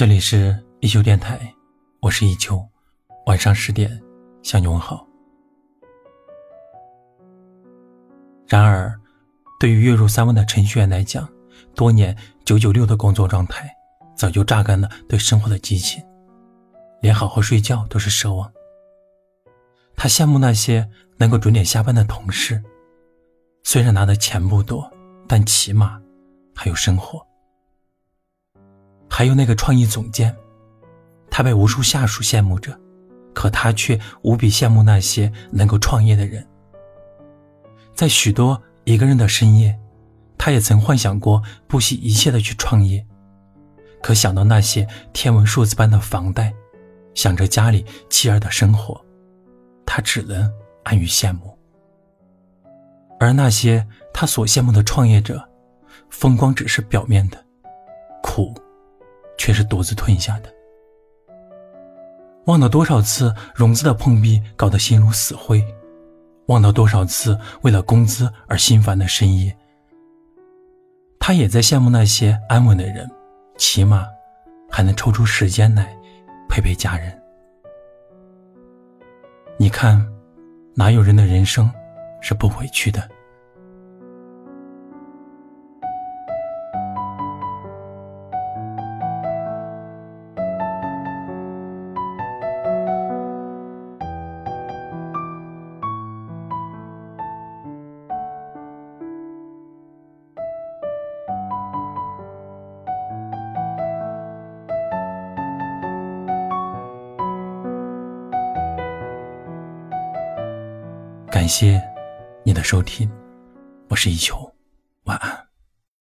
这里是一休电台，我是一秋，晚上十点向你问好。然而，对于月入三万的程序员来讲，多年九九六的工作状态早就榨干了对生活的激情，连好好睡觉都是奢望。他羡慕那些能够准点下班的同事，虽然拿的钱不多，但起码还有生活。还有那个创意总监，他被无数下属羡慕着，可他却无比羡慕那些能够创业的人。在许多一个人的深夜，他也曾幻想过不惜一切的去创业，可想到那些天文数字般的房贷，想着家里妻儿的生活，他只能安于羡慕。而那些他所羡慕的创业者，风光只是表面的，苦。却是独自吞下的。忘了多少次融资的碰壁搞得心如死灰，忘了多少次为了工资而心烦的深夜。他也在羡慕那些安稳的人，起码还能抽出时间来陪陪家人。你看，哪有人的人生是不委屈的？感谢你的收听，我是一球，晚安。